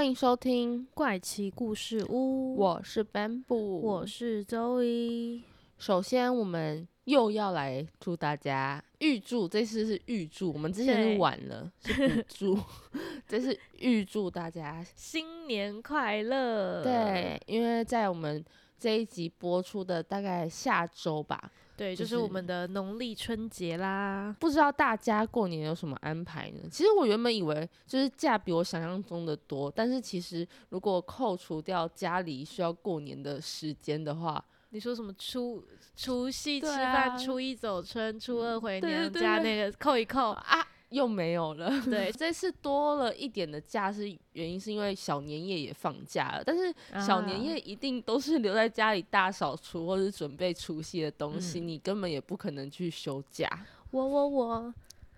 欢迎收听，怪奇故事屋，我是 Bamboo，我是周一。首先，我们又要来祝大家预祝，这次是预祝，我们之前是晚了，是补祝，这是预祝大家新年快乐。对，因为在我们这一集播出的大概下周吧。对，就是我们的农历春节啦。不知道大家过年有什么安排呢？其实我原本以为就是假比我想象中的多，但是其实如果扣除掉家里需要过年的时间的话，你说什么初除夕吃饭，初一走春，初二回娘家那个扣一扣啊。又没有了。对，这次多了一点的假是原因，是因为小年夜也放假了。但是小年夜一定都是留在家里大扫除或者准备除夕的东西，你根本也不可能去休假。我我我，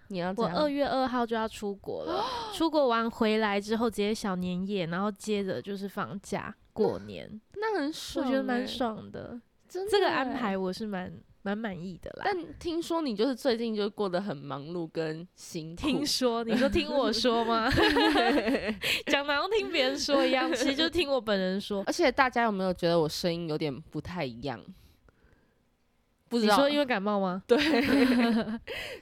你要我二月二号就要出国了，出国完回来之后直接小年夜，然后接着就是放假过年，那很爽，我觉得蛮爽的。这个安排我是蛮。蛮满意的啦，但听说你就是最近就过得很忙碌跟辛苦。听说你说听我说吗？讲好像听别人说一样，其实就听我本人说。而且大家有没有觉得我声音有点不太一样？不知道，你说因为感冒吗？对，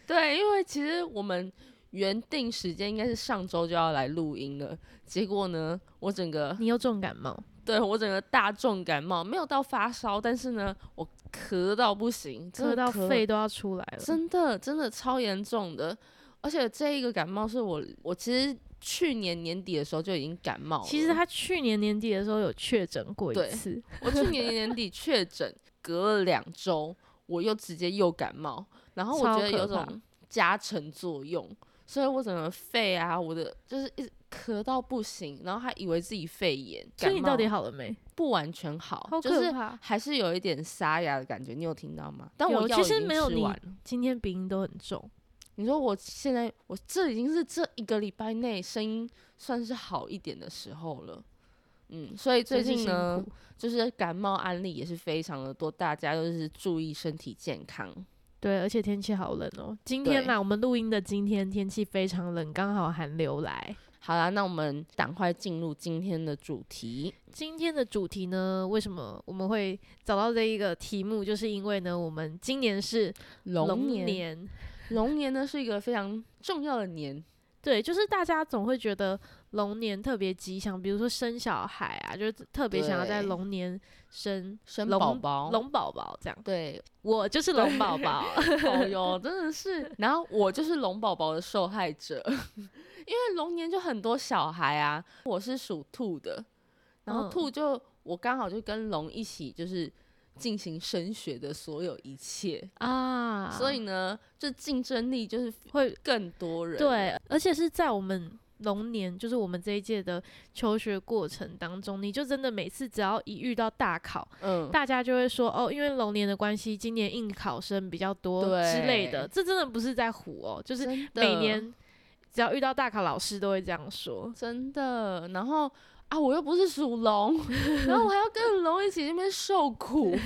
对，因为其实我们原定时间应该是上周就要来录音了，结果呢，我整个你又重感冒。对我整个大重感冒，没有到发烧，但是呢，我咳到不行，咳到肺都要出来了，真的真的超严重的。而且这一个感冒是我，我其实去年年底的时候就已经感冒了。其实他去年年底的时候有确诊过一次，我去年年底确 诊，隔了两周我又直接又感冒，然后我觉得有种加成作用，所以我整个肺啊，我的就是一直。咳到不行，然后还以为自己肺炎。所以你到底好了没？不完全好，就是还是有一点沙哑的感觉。你有听到吗？但我其实没有你今天鼻音都很重。你说我现在我这已经是这一个礼拜内声音算是好一点的时候了。嗯，所以最近呢，就是感冒案例也是非常的多，大家都是注意身体健康。对，而且天气好冷哦。今天呢，我们录音的今天天气非常冷，刚好寒流来。好啦，那我们赶快进入今天的主题。今天的主题呢，为什么我们会找到这一个题目？就是因为呢，我们今年是龙年，龙年呢是一个非常重要的年。对，就是大家总会觉得龙年特别吉祥，比如说生小孩啊，就是特别想要在龙年生生宝宝、龙宝宝这样。对，我就是龙宝宝。哦哟，真的是。然后我就是龙宝宝的受害者。因为龙年就很多小孩啊，我是属兔的，然后兔就我刚好就跟龙一起就是进行升学的所有一切啊，所以呢，这竞争力就是会更多人。对，而且是在我们龙年，就是我们这一届的求学过程当中，你就真的每次只要一遇到大考，嗯，大家就会说哦，因为龙年的关系，今年应考生比较多之类的，这真的不是在唬哦，就是每年。只要遇到大考，老师都会这样说，真的。然后啊，我又不是属龙，然后我还要跟龙一起那边受苦。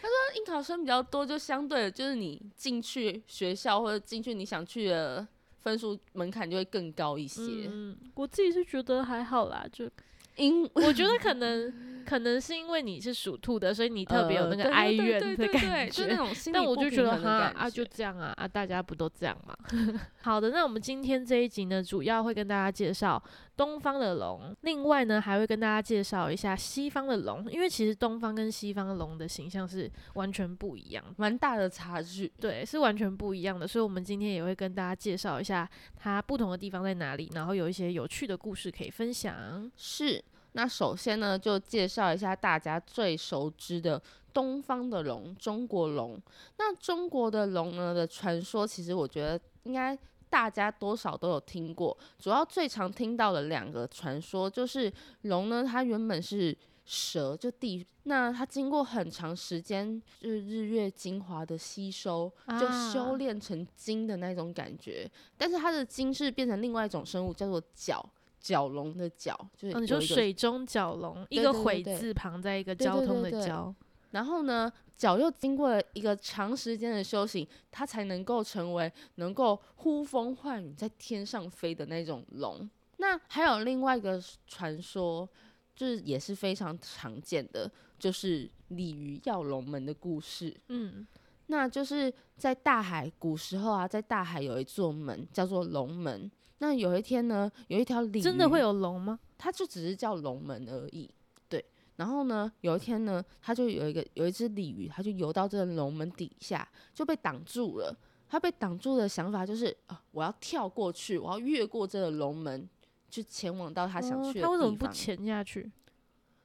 他说应考生比较多，就相对的，就是你进去学校或者进去你想去的分数门槛就会更高一些。嗯，我自己是觉得还好啦，就因 我觉得可能。可能是因为你是属兔的，所以你特别有那个哀怨的感觉。但我就觉得哈啊，就这样啊啊，大家不都这样吗？好的，那我们今天这一集呢，主要会跟大家介绍东方的龙，另外呢还会跟大家介绍一下西方的龙，因为其实东方跟西方龙的形象是完全不一样，蛮大的差距。对，是完全不一样的，所以我们今天也会跟大家介绍一下它不同的地方在哪里，然后有一些有趣的故事可以分享。是。那首先呢，就介绍一下大家最熟知的东方的龙——中国龙。那中国的龙呢的传说，其实我觉得应该大家多少都有听过。主要最常听到的两个传说就是龙呢，它原本是蛇，就地，那它经过很长时间就是日月精华的吸收，就修炼成精的那种感觉。但是它的精是变成另外一种生物，叫做角。蛟龙的蛟，就是你说水中蛟龙，一个悔字旁，在一个交通的交。然后呢，脚又经过了一个长时间的修行，它才能够成为能够呼风唤雨在天上飞的那种龙。那还有另外一个传说，就是也是非常常见的，就是鲤鱼跃龙门的故事。嗯，那就是在大海古时候啊，在大海有一座门叫做龙门。那有一天呢，有一条鲤鱼真的会有龙吗？它就只是叫龙门而已，对。然后呢，有一天呢，它就有一个有一只鲤鱼，它就游到这个龙门底下，就被挡住了。它被挡住的想法就是啊，我要跳过去，我要越过这个龙门，就前往到它想去的地方。他为什么不潜下去？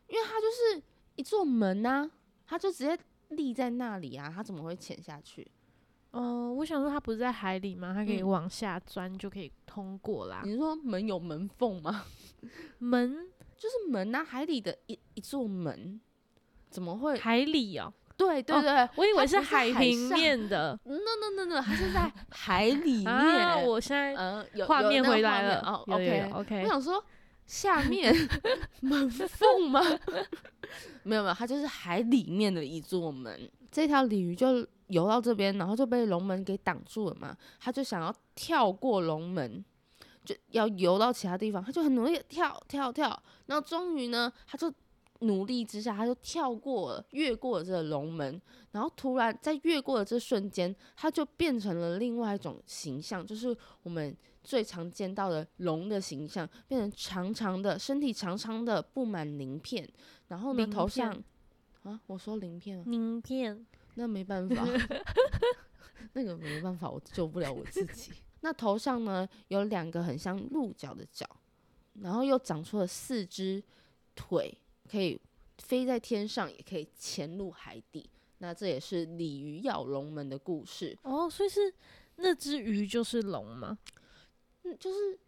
因为它就是一座门啊，它就直接立在那里啊，它怎么会潜下去？哦，我想说它不是在海里吗？它可以往下钻就可以通过啦。你是说门有门缝吗？门就是门呐，海里的一一座门，怎么会海里哦？对对对，我以为是海平面的。No No No No，它是在 海里面。我现在嗯，画面回来了。哦，OK OK。我想说下面 门缝吗？没有没有，它就是海里面的一座门。这条鲤鱼就。游到这边，然后就被龙门给挡住了嘛。他就想要跳过龙门，就要游到其他地方。他就很努力跳跳跳，然后终于呢，他就努力之下，他就跳过了，越过了这个龙门。然后突然在越过的这瞬间，他就变成了另外一种形象，就是我们最常见到的龙的形象，变成长长的身体，长长的布满鳞片，然后呢头上啊，我说鳞片，鳞片。那没办法 那个没办法，我救不了我自己。那头上呢有两个很像鹿角的角，然后又长出了四只腿，可以飞在天上，也可以潜入海底。那这也是鲤鱼跃龙门的故事哦。所以是那只鱼就是龙吗？嗯，就是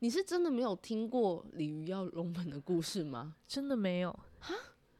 你是真的没有听过鲤鱼跃龙门的故事吗？真的没有啊？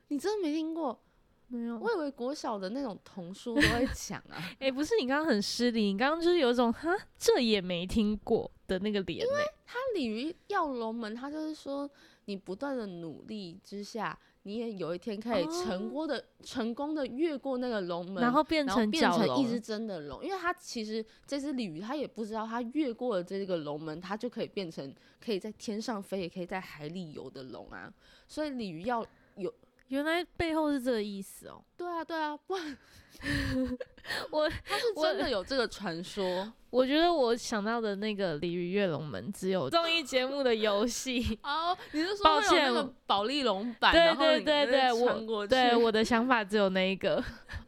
你真的没听过？没有，我以为国小的那种童书都会讲啊。哎，不是，你刚刚很失礼，你刚刚就是有一种哈，这也没听过的那个脸。因为它鲤鱼跃龙门，它就是说你不断的努力之下，你也有一天可以成功的、成功的越过那个龙门，然后变成变成一只真的龙。因为他其实这只鲤鱼，他也不知道他越过了这个龙门，它就可以变成可以在天上飞，也可以在海里游的龙啊。所以鲤鱼要有。原来背后是这个意思哦。对啊，对啊，不然 我 他是真的有这个传说。我觉得我想到的那个鲤鱼跃龙门只有综艺节目的游戏 哦。你是说抱歉，宝丽龙版？对对对对，我对我的想法只有那一个。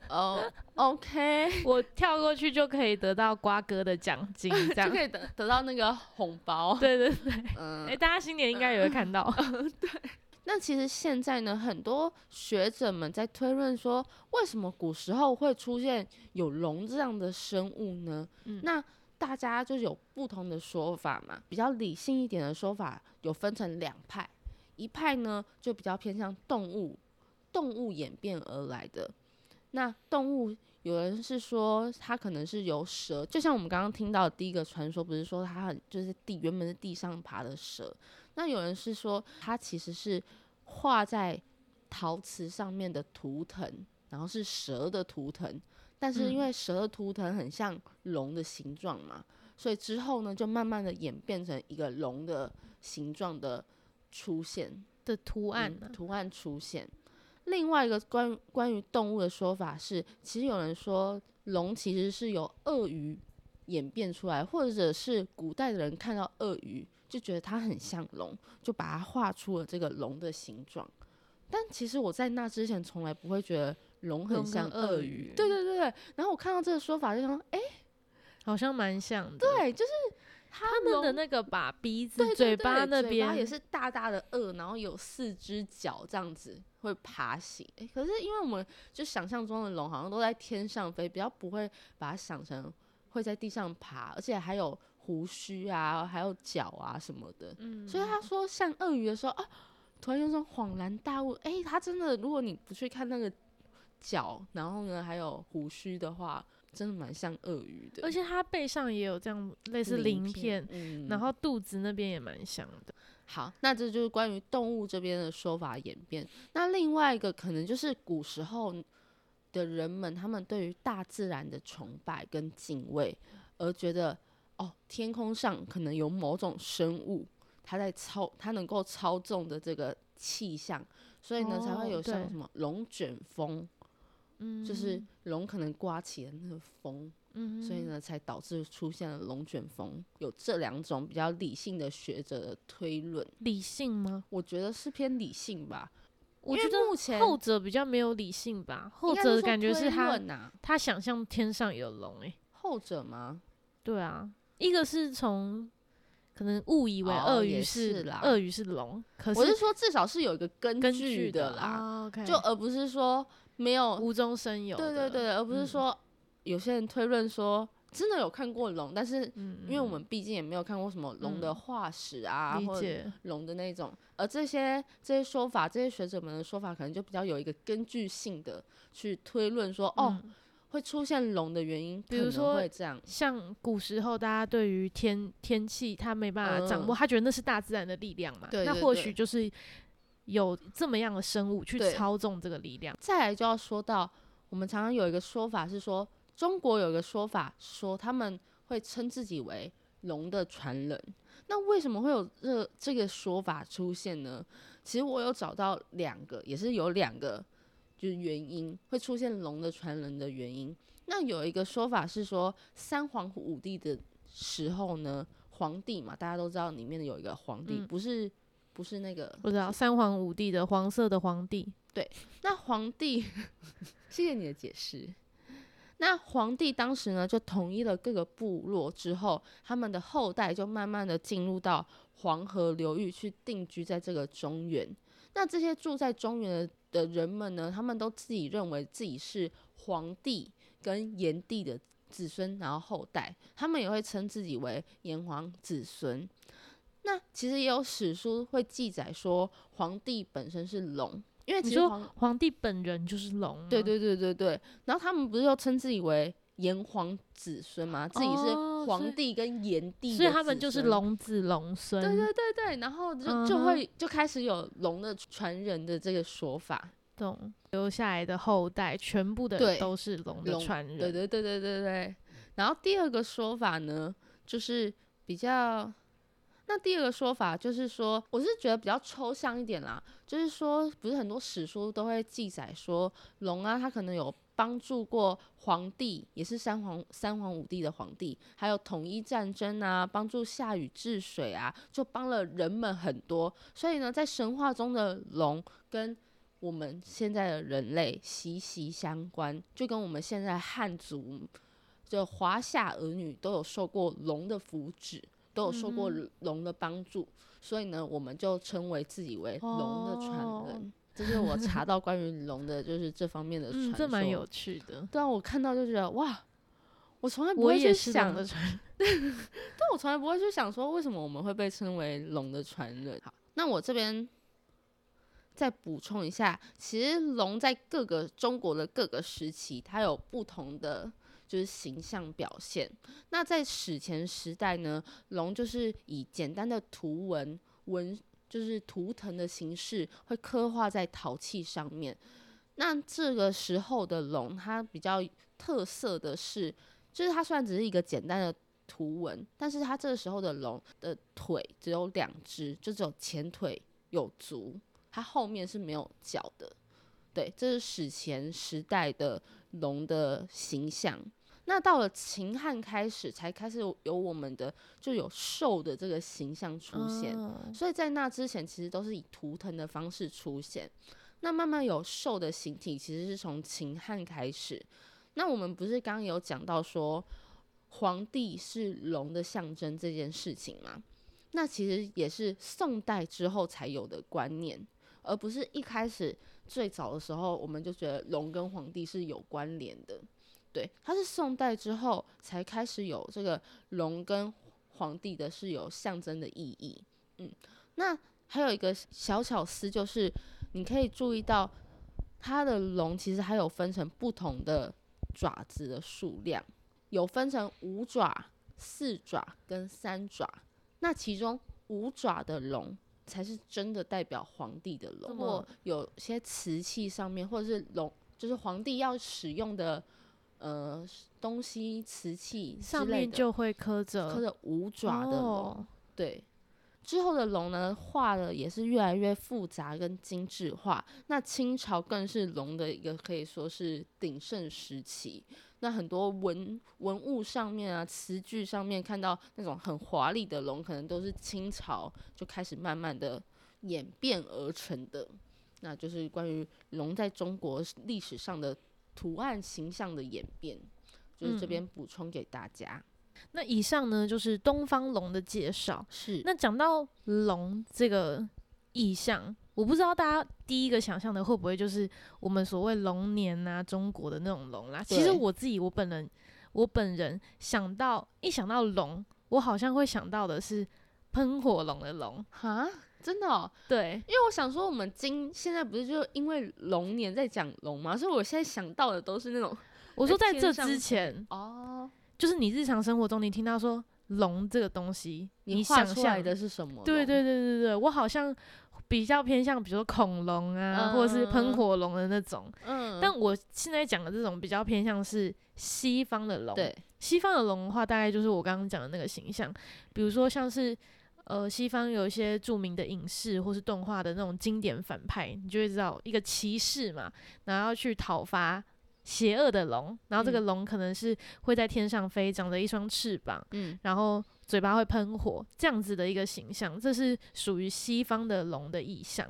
哦，OK，我跳过去就可以得到瓜哥的奖金，这样就可以得得到那个红包。对对对，嗯，哎，大家新年应该也会看到。对。那其实现在呢，很多学者们在推论说，为什么古时候会出现有龙这样的生物呢？那大家就有不同的说法嘛。比较理性一点的说法有分成两派，一派呢就比较偏向动物，动物演变而来的。那动物有人是说它可能是由蛇，就像我们刚刚听到的第一个传说，不是说它很就是地原本是地上爬的蛇。那有人是说，它其实是画在陶瓷上面的图腾，然后是蛇的图腾，但是因为蛇的图腾很像龙的形状嘛，所以之后呢，就慢慢的演变成一个龙的形状的出现的图案，图案出现。另外一个关关于动物的说法是，其实有人说龙其实是由鳄鱼演变出来，或者是古代的人看到鳄鱼。就觉得它很像龙，就把它画出了这个龙的形状。但其实我在那之前从来不会觉得龙很像鳄鱼。对对对对。然后我看到这个说法，就说：“哎，好像蛮像的。”对，就是他们的那个把鼻子、嘴巴那边也是大大的鳄，然后有四只脚这样子会爬行。哎，可是因为我们就想象中的龙好像都在天上飞，比较不会把它想成会在地上爬，而且还有。胡须啊，还有脚啊什么的。嗯，所以他说像鳄鱼的时候啊，突然有种恍然大悟，哎，他真的，如果你不去看那个脚，然后呢还有胡须的话，真的蛮像鳄鱼的。而且它背上也有这样类似鳞片，然后肚子那边也蛮像的。好，那这就是关于动物这边的说法演变。那另外一个可能就是古时候的人们，他们对于大自然的崇拜跟敬畏，而觉得哦，天空上可能有某种生物，它在操，它能够操纵的这个气象，所以呢才会有像什么龙卷风，嗯，就是龙可能刮起了那个风。嗯，所以呢，才导致出现了龙卷风。有这两种比较理性的学者的推论，理性吗？我觉得是偏理性吧。我觉得目前后者比较没有理性吧。后者的感觉是他他想象天上有龙，哎，后者吗？对啊，一个是从可能误以为鳄鱼是鳄鱼是龙，可是我是说至少是有一个根据的啦，就而不是说没有无中生有。对对对，而不是说。有些人推论说，真的有看过龙，但是因为我们毕竟也没有看过什么龙的化石啊，或者龙的那种，而这些这些说法，这些学者们的说法，可能就比较有一个根据性的去推论说，哦，会出现龙的原因，比如说会这样，像古时候大家对于天天气他没办法掌握，他觉得那是大自然的力量嘛，那或许就是有这么样的生物去操纵这个力量。再来就要说到，我们常常有一个说法是说。中国有一个说法，说他们会称自己为龙的传人。那为什么会有这这个说法出现呢？其实我有找到两个，也是有两个就是原因会出现龙的传人的原因。那有一个说法是说，三皇五帝的时候呢，皇帝嘛，大家都知道里面有一个皇帝，不是不是那个不知道三皇五帝的黄色的皇帝。对，那皇帝，谢谢你的解释。那皇帝当时呢，就统一了各个部落之后，他们的后代就慢慢的进入到黄河流域去定居在这个中原。那这些住在中原的人们呢，他们都自己认为自己是皇帝跟炎帝的子孙，然后后代，他们也会称自己为炎黄子孙。那其实也有史书会记载说，皇帝本身是龙。因为你说皇帝本人就是龙，对对对对对。然后他们不是又称自己为炎黄子孙吗？自己是皇帝跟炎帝，所以他们就是龙子龙孙。对对对对，然后就就会就开始有龙的传人的这个说法，懂？留下来的后代全部的都是龙的传人。对对对对对对。然后第二个说法呢，就是比较。那第二个说法就是说，我是觉得比较抽象一点啦，就是说，不是很多史书都会记载说，龙啊，它可能有帮助过皇帝，也是三皇三皇五帝的皇帝，还有统一战争啊，帮助夏禹治水啊，就帮了人们很多。所以呢，在神话中的龙跟我们现在的人类息息相关，就跟我们现在汉族就华夏儿女都有受过龙的福祉。都有受过龙的帮助，所以呢，我们就称为自己为龙的传人。这是我查到关于龙的，就是这方面的传说，这蛮有趣的。对啊，我看到就觉得哇，我从来不会去想的传，但我从来不会去想说为什么我们会被称为龙的传人。好，那我这边再补充一下，其实龙在各个中国的各个时期，它有不同的。就是形象表现。那在史前时代呢，龙就是以简单的图文文，就是图腾的形式，会刻画在陶器上面。那这个时候的龙，它比较特色的是，就是它虽然只是一个简单的图文，但是它这个时候的龙的腿只有两只，就只有前腿有足，它后面是没有脚的。对，这是史前时代的龙的形象。那到了秦汉开始，才开始有我们的就有兽的这个形象出现，所以在那之前其实都是以图腾的方式出现。那慢慢有兽的形体，其实是从秦汉开始。那我们不是刚刚有讲到说皇帝是龙的象征这件事情吗？那其实也是宋代之后才有的观念，而不是一开始最早的时候我们就觉得龙跟皇帝是有关联的。对，它是宋代之后才开始有这个龙跟皇帝的是有象征的意义。嗯，那还有一个小巧思就是，你可以注意到它的龙其实还有分成不同的爪子的数量，有分成五爪、四爪跟三爪。那其中五爪的龙才是真的代表皇帝的龙，或有些瓷器上面或者是龙，就是皇帝要使用的。呃，东西瓷器上面就会刻着刻着五爪的龙，对。之后的龙呢，画的也是越来越复杂跟精致化。那清朝更是龙的一个可以说是鼎盛时期。那很多文文物上面啊，词句上面看到那种很华丽的龙，可能都是清朝就开始慢慢的演变而成的。那就是关于龙在中国历史上的。图案形象的演变，就是这边补充给大家。那以上呢，就是东方龙的介绍。是。那讲到龙这个意象，我不知道大家第一个想象的会不会就是我们所谓龙年啊，中国的那种龙啦。其实我自己，我本人，我本人想到一想到龙，我好像会想到的是喷火龙的龙。哈？真的，对，因为我想说，我们今现在不是就因为龙年在讲龙嘛，所以我现在想到的都是那种，我说在这之前哦，就是你日常生活中你听到说龙这个东西，你想象的是什么？对对对对对，我好像比较偏向，比如说恐龙啊，或者是喷火龙的那种。嗯，但我现在讲的这种比较偏向是西方的龙。对，西方的龙的话，大概就是我刚刚讲的那个形象，比如说像是。呃，西方有一些著名的影视或是动画的那种经典反派，你就会知道一个骑士嘛，然后去讨伐邪恶的龙，然后这个龙可能是会在天上飞，长着一双翅膀，嗯，然后嘴巴会喷火，这样子的一个形象，这是属于西方的龙的意象。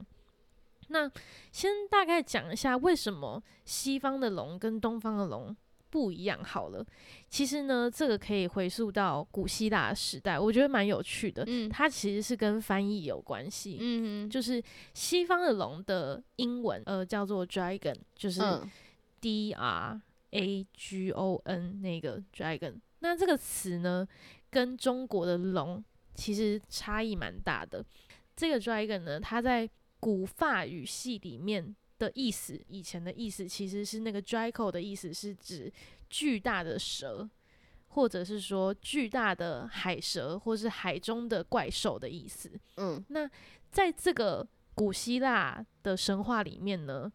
那先大概讲一下为什么西方的龙跟东方的龙。不一样好了，其实呢，这个可以回溯到古希腊时代，我觉得蛮有趣的。嗯，它其实是跟翻译有关系。嗯就是西方的龙的英文呃叫做 dragon，就是 D R A G O N 那个 dragon。那这个词呢，跟中国的龙其实差异蛮大的。这个 dragon 呢，它在古法语系里面。的意思，以前的意思其实是那个 draco 的意思是指巨大的蛇，或者是说巨大的海蛇，或是海中的怪兽的意思。嗯，那在这个古希腊的神话里面呢？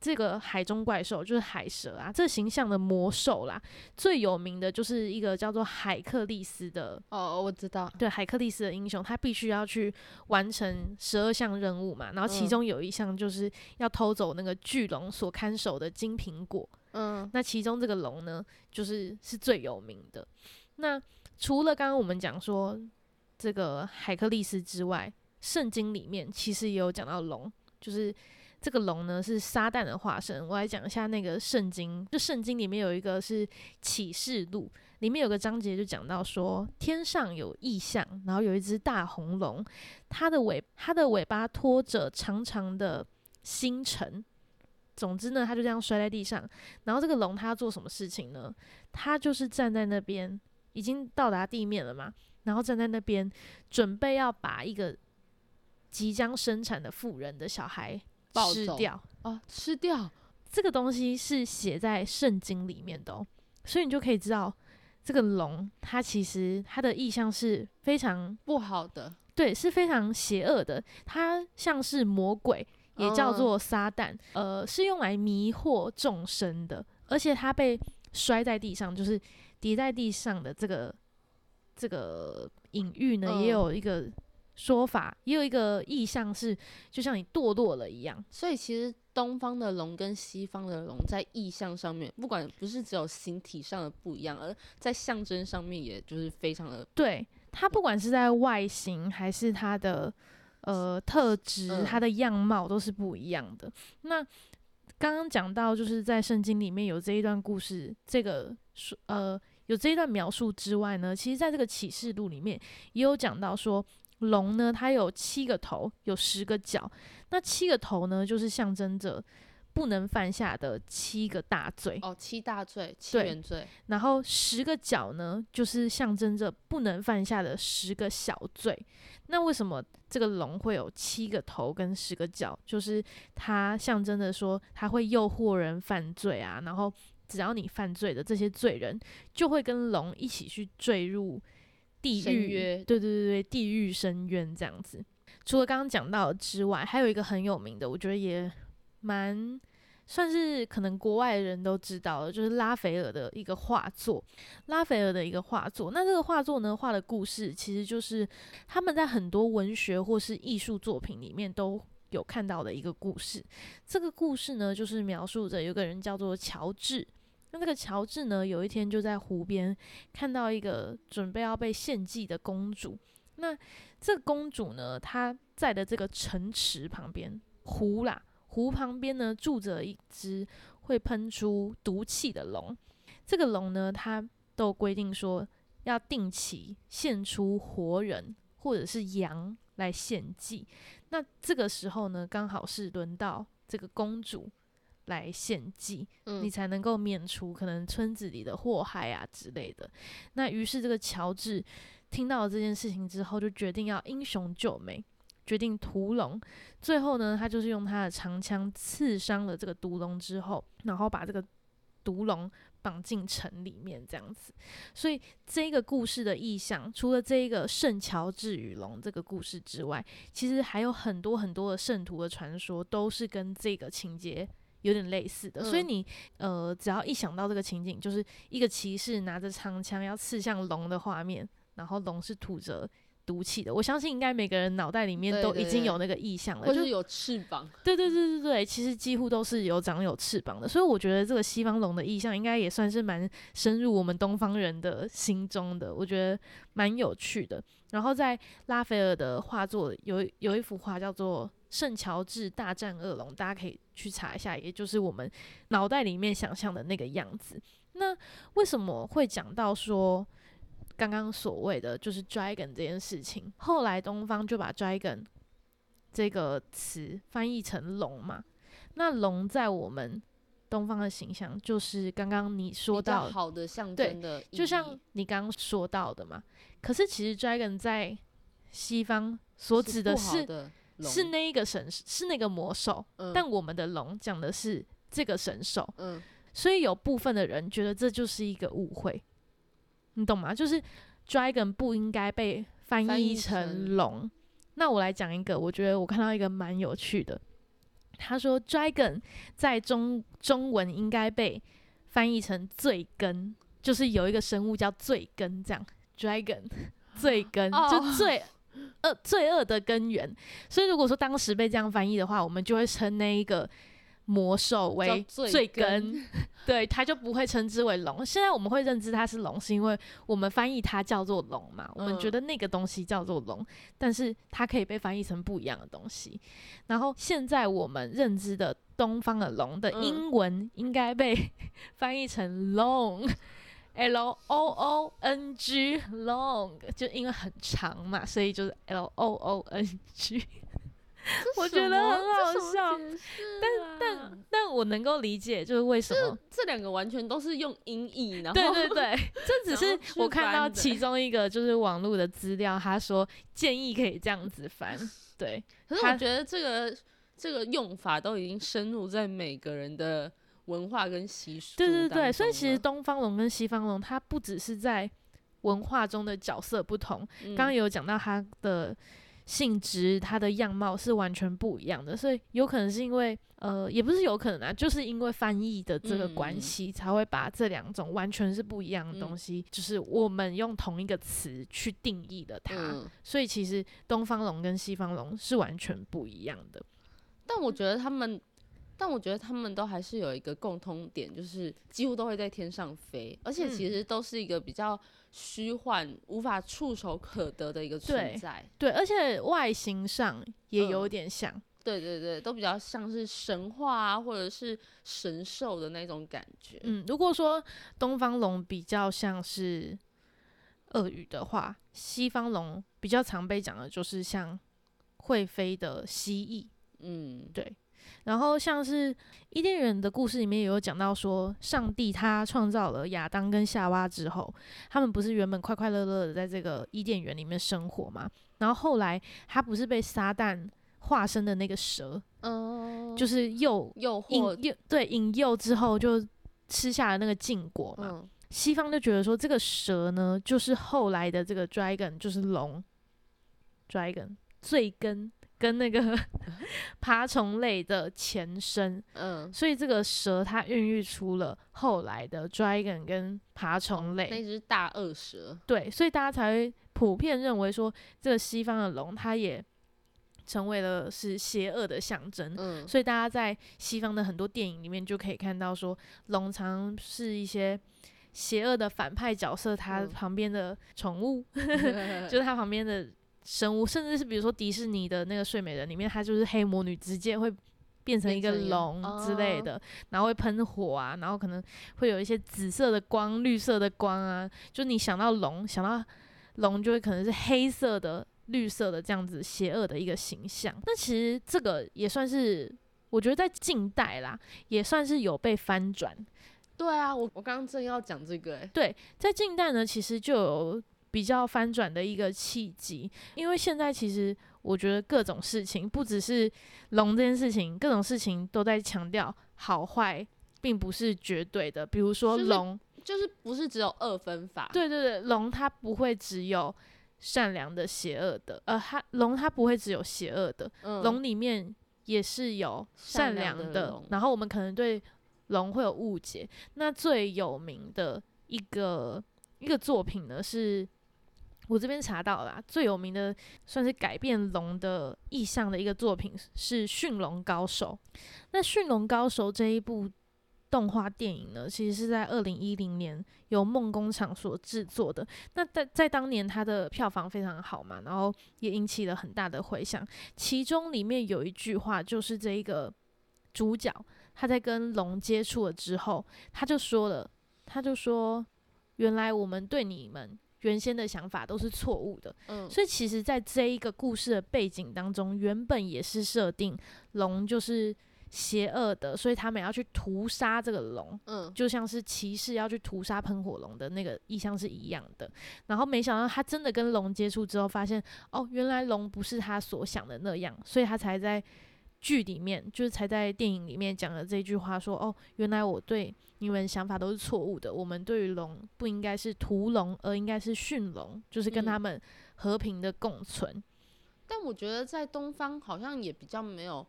这个海中怪兽就是海蛇啊，这形象的魔兽啦，最有名的就是一个叫做海克利斯的哦，我知道，对，海克利斯的英雄，他必须要去完成十二项任务嘛，然后其中有一项就是要偷走那个巨龙所看守的金苹果，嗯，那其中这个龙呢，就是是最有名的。那除了刚刚我们讲说这个海克利斯之外，圣经里面其实也有讲到龙，就是。这个龙呢是撒旦的化身。我来讲一下那个圣经，就圣经里面有一个是启示录，里面有个章节就讲到说，天上有异象，然后有一只大红龙，它的尾它的尾巴拖着长长的星辰。总之呢，它就这样摔在地上。然后这个龙它要做什么事情呢？它就是站在那边，已经到达地面了嘛，然后站在那边准备要把一个即将生产的妇人的小孩。吃掉啊！吃掉这个东西是写在圣经里面的，所以你就可以知道，这个龙它其实它的意象是非常不好的，对，是非常邪恶的。它像是魔鬼，也叫做撒旦，呃，是用来迷惑众生的。而且它被摔在地上，就是跌在地上的这个这个隐喻呢，也有一个。说法也有一个意象是，就像你堕落了一样。所以其实东方的龙跟西方的龙在意象上面，不管不是只有形体上的不一样，而在象征上面，也就是非常的对它，不管是在外形还是它的呃特质，它的样貌都是不一样的。那刚刚讲到，就是在圣经里面有这一段故事，这个说呃有这一段描述之外呢，其实在这个启示录里面也有讲到说。龙呢，它有七个头，有十个脚。那七个头呢，就是象征着不能犯下的七个大罪哦，七大罪，七原罪。然后十个角呢，就是象征着不能犯下的十个小罪。那为什么这个龙会有七个头跟十个角？就是它象征着说，它会诱惑人犯罪啊。然后只要你犯罪的这些罪人，就会跟龙一起去坠入地狱。对对对对，地狱深渊这样子。除了刚刚讲到之外，还有一个很有名的，我觉得也。蛮算是可能国外的人都知道了，就是拉斐尔的一个画作，拉斐尔的一个画作。那这个画作呢，画的故事其实就是他们在很多文学或是艺术作品里面都有看到的一个故事。这个故事呢，就是描述着有个人叫做乔治，那这个乔治呢，有一天就在湖边看到一个准备要被献祭的公主。那这个公主呢，她在的这个城池旁边湖啦。湖旁边呢，住着一只会喷出毒气的龙。这个龙呢，它都规定说要定期献出活人或者是羊来献祭。那这个时候呢，刚好是轮到这个公主来献祭，你才能够免除可能村子里的祸害啊之类的。那于是这个乔治听到了这件事情之后，就决定要英雄救美。决定屠龙，最后呢，他就是用他的长枪刺伤了这个毒龙之后，然后把这个毒龙绑进城里面，这样子。所以这个故事的意象，除了这一个圣乔治与龙这个故事之外，其实还有很多很多的圣徒的传说，都是跟这个情节有点类似的。所以你呃，只要一想到这个情景，就是一个骑士拿着长枪要刺向龙的画面，然后龙是吐着。毒气的，我相信应该每个人脑袋里面都已经有那个意象了，就是有翅膀。对对对对对，其实几乎都是有长有翅膀的，所以我觉得这个西方龙的意象应该也算是蛮深入我们东方人的心中的，我觉得蛮有趣的。然后在拉斐尔的画作有有一幅画叫做《圣乔治大战恶龙》，大家可以去查一下，也就是我们脑袋里面想象的那个样子。那为什么会讲到说？刚刚所谓的就是 dragon 这件事情，后来东方就把 dragon 这个词翻译成龙嘛。那龙在我们东方的形象，就是刚刚你说到好的象征的，就像你刚刚说到的嘛。可是其实 dragon 在西方所指的是是那一个神，是那个魔兽，但我们的龙讲的是这个神兽。嗯，所以有部分的人觉得这就是一个误会。你懂吗？就是 dragon 不应该被翻译成龙。那我来讲一个，我觉得我看到一个蛮有趣的。他说 dragon 在中中文应该被翻译成罪根，就是有一个生物叫罪根，这样 dragon 罪根就罪恶罪恶的根源。所以如果说当时被这样翻译的话，我们就会称那一个。魔兽为罪根，对，它就不会称之为龙。现在我们会认知它是龙，是因为我们翻译它叫做龙嘛？我们觉得那个东西叫做龙，但是它可以被翻译成不一样的东西。然后现在我们认知的东方的龙的英文应该被 翻译成 long，L O O N G，long，就因为很长嘛，所以就是 L O O N G。我觉得很？好笑，但但但我能够理解，就是为什么这两个完全都是用音译，然后对对对，这只是我看到其中一个就是网络的资料，他说建议可以这样子翻，对。可是我觉得这个这个用法都已经深入在每个人的文化跟习俗。对对对，所以其实东方龙跟西方龙，它不只是在文化中的角色不同，刚刚有讲到它的。性质它的样貌是完全不一样的，所以有可能是因为呃，也不是有可能啊，就是因为翻译的这个关系，才会把这两种完全是不一样的东西，就是我们用同一个词去定义的它，所以其实东方龙跟西方龙是完全不一样的。但我觉得他们，但我觉得他们都还是有一个共通点，就是几乎都会在天上飞，而且其实都是一个比较。虚幻、无法触手可得的一个存在，对，而且外形上也有点像，对对对，都比较像是神话啊，或者是神兽的那种感觉。嗯，如果说东方龙比较像是鳄鱼的话，西方龙比较常被讲的就是像会飞的蜥蜴。嗯，对。然后像是伊甸园的故事里面也有讲到说，上帝他创造了亚当跟夏娃之后，他们不是原本快快乐乐的在这个伊甸园里面生活嘛？然后后来他不是被撒旦化身的那个蛇，嗯，就是诱诱惑诱对引诱之后就吃下了那个禁果嘛。西方就觉得说这个蛇呢，就是后来的这个 dragon，就是龙，dragon 罪根跟那个 爬虫类的前身，嗯，所以这个蛇它孕育出了后来的 dragon 跟爬虫类，那只大恶蛇，对，所以大家才会普遍认为说这个西方的龙它也成为了是邪恶的象征，嗯，所以大家在西方的很多电影里面就可以看到说龙常是一些。邪恶的反派角色，他旁边的宠物 就是他旁边的生物，甚至是比如说迪士尼的那个睡美人里面，它就是黑魔女，直接会变成一个龙之类的，然后会喷火啊，然后可能会有一些紫色的光、绿色的光啊，就你想到龙，想到龙就会可能是黑色的、绿色的这样子邪恶的一个形象。那其实这个也算是，我觉得在近代啦，也算是有被翻转。对啊，我我刚刚正要讲这个诶。对，在近代呢，其实就有比较翻转的一个契机，因为现在其实我觉得各种事情，不只是龙这件事情，各种事情都在强调好坏，并不是绝对的。比如说龙，就是不是只有二分法。对对对，龙它不会只有善良的、邪恶的，呃，它龙它不会只有邪恶的，龙里面也是有善良的。然后我们可能对。龙会有误解。那最有名的一个一个作品呢，是我这边查到了，最有名的算是改变龙的意象的一个作品是《驯龙高手》。那《驯龙高手》这一部动画电影呢，其实是在二零一零年由梦工厂所制作的。那在在当年，它的票房非常好嘛，然后也引起了很大的回响。其中里面有一句话，就是这一个主角。他在跟龙接触了之后，他就说了，他就说，原来我们对你们原先的想法都是错误的。嗯，所以其实，在这一个故事的背景当中，原本也是设定龙就是邪恶的，所以他们要去屠杀这个龙。嗯，就像是骑士要去屠杀喷火龙的那个意象是一样的。然后没想到他真的跟龙接触之后，发现哦，原来龙不是他所想的那样，所以他才在。剧里面就是才在电影里面讲了这句话，说哦，原来我对你们想法都是错误的。我们对于龙不应该是屠龙，而应该是驯龙，就是跟他们和平的共存。但我觉得在东方好像也比较没有，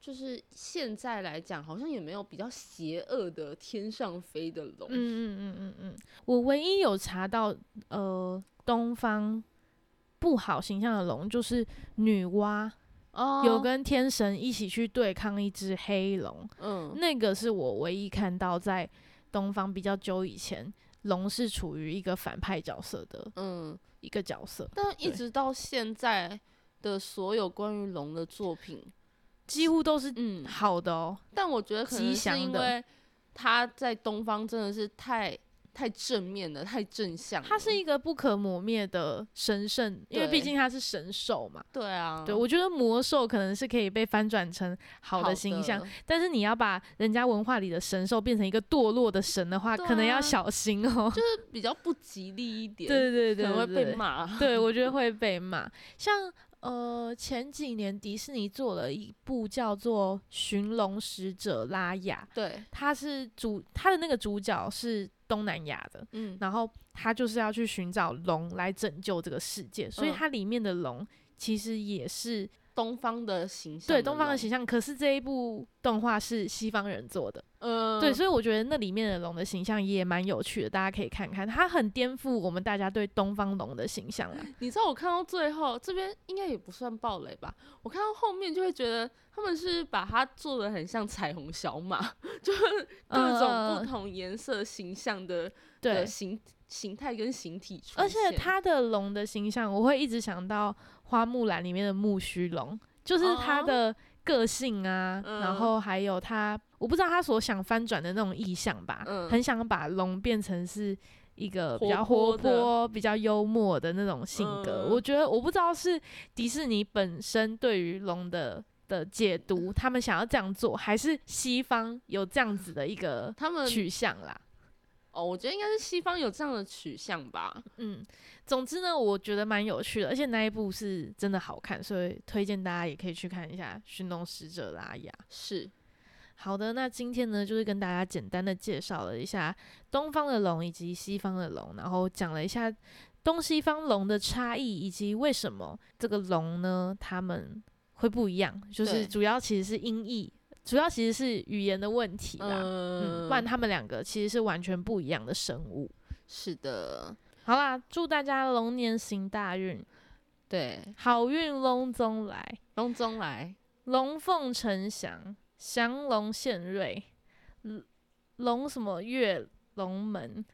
就是现在来讲好像也没有比较邪恶的天上飞的龙。嗯嗯嗯嗯嗯，我唯一有查到呃东方不好形象的龙就是女娲。有跟天神一起去对抗一只黑龙，嗯，那个是我唯一看到在东方比较久以前，龙是处于一个反派角色的，嗯，一个角色。但一直到现在的所有关于龙的作品，几乎都是嗯好的哦。但我觉得可能是因为他在东方真的是太。太正面了，太正向。它是一个不可磨灭的神圣，因为毕竟它是神兽嘛。对啊，对我觉得魔兽可能是可以被翻转成好的形象，但是你要把人家文化里的神兽变成一个堕落的神的话，可能要小心哦。就 是比较不吉利一点。对对对，可能会被骂。对，我觉得会被骂。像呃前几年迪士尼做了一部叫做《寻龙使者拉雅》，对，他是主，他的那个主角是。东南亚的，嗯，然后他就是要去寻找龙来拯救这个世界，所以它里面的龙其实也是东方的形象，对东方的形象。可是这一部动画是西方人做的，嗯，对，所以我觉得那里面的龙的形象也蛮有趣的，大家可以看看，它很颠覆我们大家对东方龙的形象啊。你知道我看到最后这边应该也不算暴雷吧？我看到后面就会觉得。他们是把它做的很像彩虹小马，就是各种不同颜色形象的的形形态跟形体出现。而且它的龙的形象，我会一直想到花木兰里面的木须龙，就是它的个性啊，然后还有它，我不知道他所想翻转的那种意象吧，很想把龙变成是一个比较活泼、比较幽默的那种性格。我觉得我不知道是迪士尼本身对于龙的。的解读，他们想要这样做，还是西方有这样子的一个他们取向啦？哦，我觉得应该是西方有这样的取向吧。嗯，总之呢，我觉得蛮有趣的，而且那一部是真的好看，所以推荐大家也可以去看一下《寻龙使者拉雅》。是。好的，那今天呢，就是跟大家简单的介绍了一下东方的龙以及西方的龙，然后讲了一下东西方龙的差异，以及为什么这个龙呢，他们会不一样，就是主要其实是音译，主要其实是语言的问题啦。嗯，不然他们两个其实是完全不一样的生物。是的，好啦，祝大家龙年行大运，对，好运龙中来，龙中来，龙凤呈祥。祥龙献瑞，龙什么跃龙门，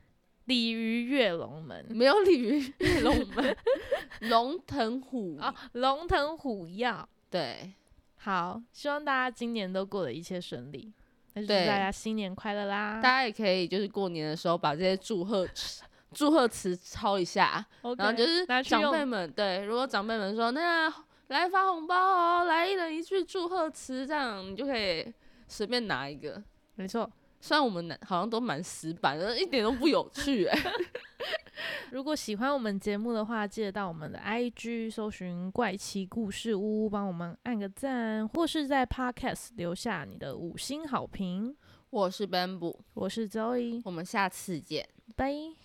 鲤鱼跃龙门，没有鲤鱼跃龙门，龙腾虎啊，龙腾虎跃，对，好，希望大家今年都过得一切顺利，那就祝大家新年快乐啦！大家也可以就是过年的时候把这些祝贺 祝贺词抄一下，然后就是长辈们对，如果长辈们说那。来发红包哦！来一人一句祝贺词，这样你就可以随便拿一个。没错，虽然我们好像都蛮死板的，一点都不有趣哎。如果喜欢我们节目的话，记得到我们的 IG 搜寻“怪奇故事屋”，帮我们按个赞，或是在 Podcast 留下你的五星好评。我是 Bamboo，我是 Zoe，我们下次见，拜。